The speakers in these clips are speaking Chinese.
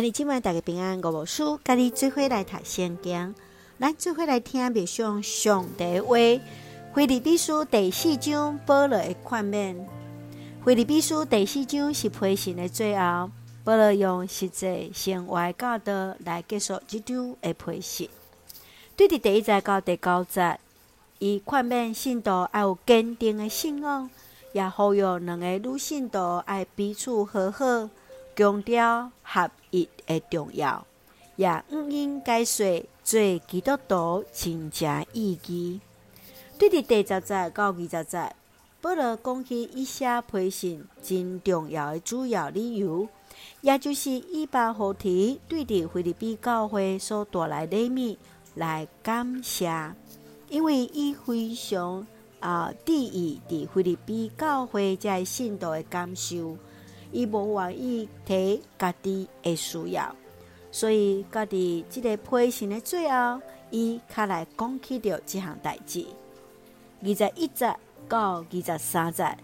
今日今晚大家平安，五无事，跟你做伙来读圣经，来做伙来听默想上帝话。腓立比书第四章保罗的劝勉。腓立比书第四章是批信的最后，保罗用实际生活教导来结束这章的批信。对伫第一节到第九节，伊宽面信徒爱有坚定的信仰，也呼吁两个女信徒爱彼此和好。强调合一的重要，也毋应该说做基督徒真正意义。对伫第十节到二十节，保罗讲起伊写批信真重要的主要理由，也就是伊把好提对伫菲律宾教会所带来礼物来感谢，因为伊非常啊在意伫菲律宾教会遮信徒的感受。伊无愿意提家己的需要，所以家己即个批信的最后，伊较来讲起着即项代志。二十一节到二十三节，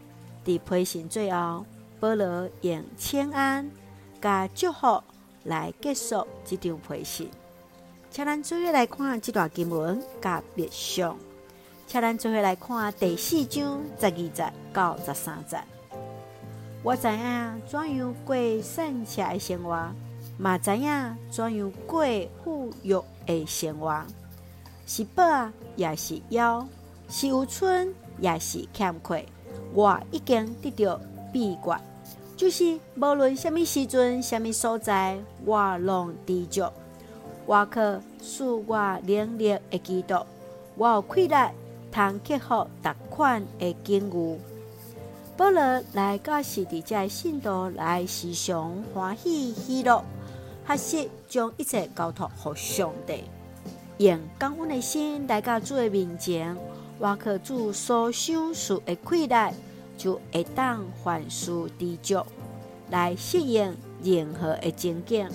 伫批信最后，保罗用请安甲祝福来结束即张批信。请咱做伙来看即段经文甲默想，请咱做伙来看第四章十二节到十三节。我知影怎样过省吃的生活，嘛知影怎样过富裕的生活，是饱也是枵，是有剩也是欠缺。我已经得到秘诀，就是无论什么时阵、什么所在，我拢知足。我可使我能力会基督，我有气力通克服逐款的境遇。保罗来教示伫遮信徒来时常欢喜喜乐，学习将一切交托给上帝，用感恩的心来到主的面前，挖克主所赏赐的气力，就会当凡事知足，来适应任何的情境。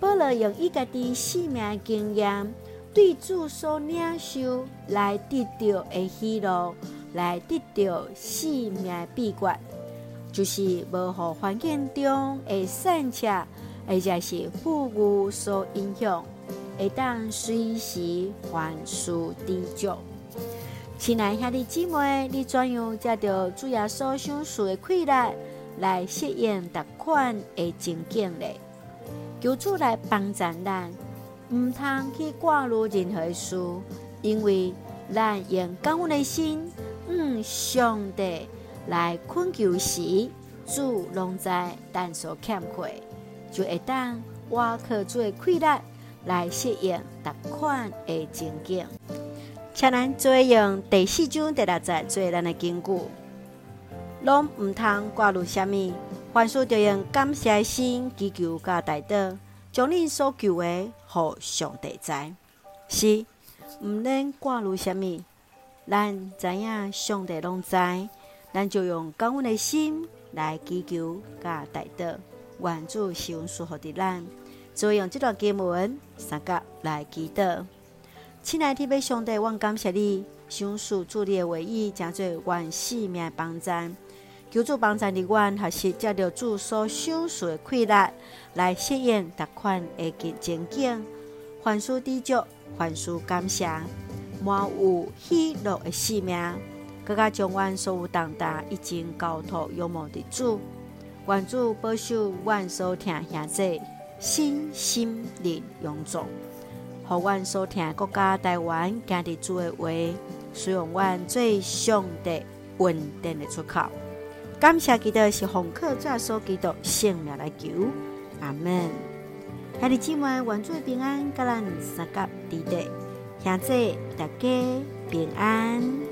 保罗用伊家己生命经验，对主所领受来得到的喜乐。来得到生命的秘诀，就是无互环境中的善巧，而且是富裕所影响，会当随时凡事知足。亲爱兄弟姊妹，你怎样才着主耶稣赏赐的气力来适应逐款的情境呢？求主来帮助咱，毋通去挂虑任何事，因为咱用感恩的心。嗯，上帝来困求时，主拢在咱所欠缺，就会当我靠主的气力来适应逐款的情景。请咱做用第四章第六节做咱的根据，拢毋通挂虑虾米，凡事着用感谢心祈求甲代祷，将你所求的，互上帝知，是毋免挂虑虾米。咱知影上帝拢知，咱就用感恩的心来祈求甲代祷，愿主赐恩赐福的咱。就用这段经文三角来祈祷。亲爱的天父上帝，我感谢你，赏赐主你的话语，成做阮生命帮赞。求主帮助你，阮学习接着主所赏赐的快乐，来适应逐款的情境，凡事知足，凡事感谢。满有喜乐的生命，更加将阮所有重担已经交托仰望的主，愿主保守阮所听兄弟身心灵勇壮，互阮所听国家台湾行的主的话，使用阮最上帝稳定的出口。感谢基督是奉靠主所基督性命来求，阿门。兄弟姊妹，愿主平安，甲咱三甲地地。兄弟大家平安。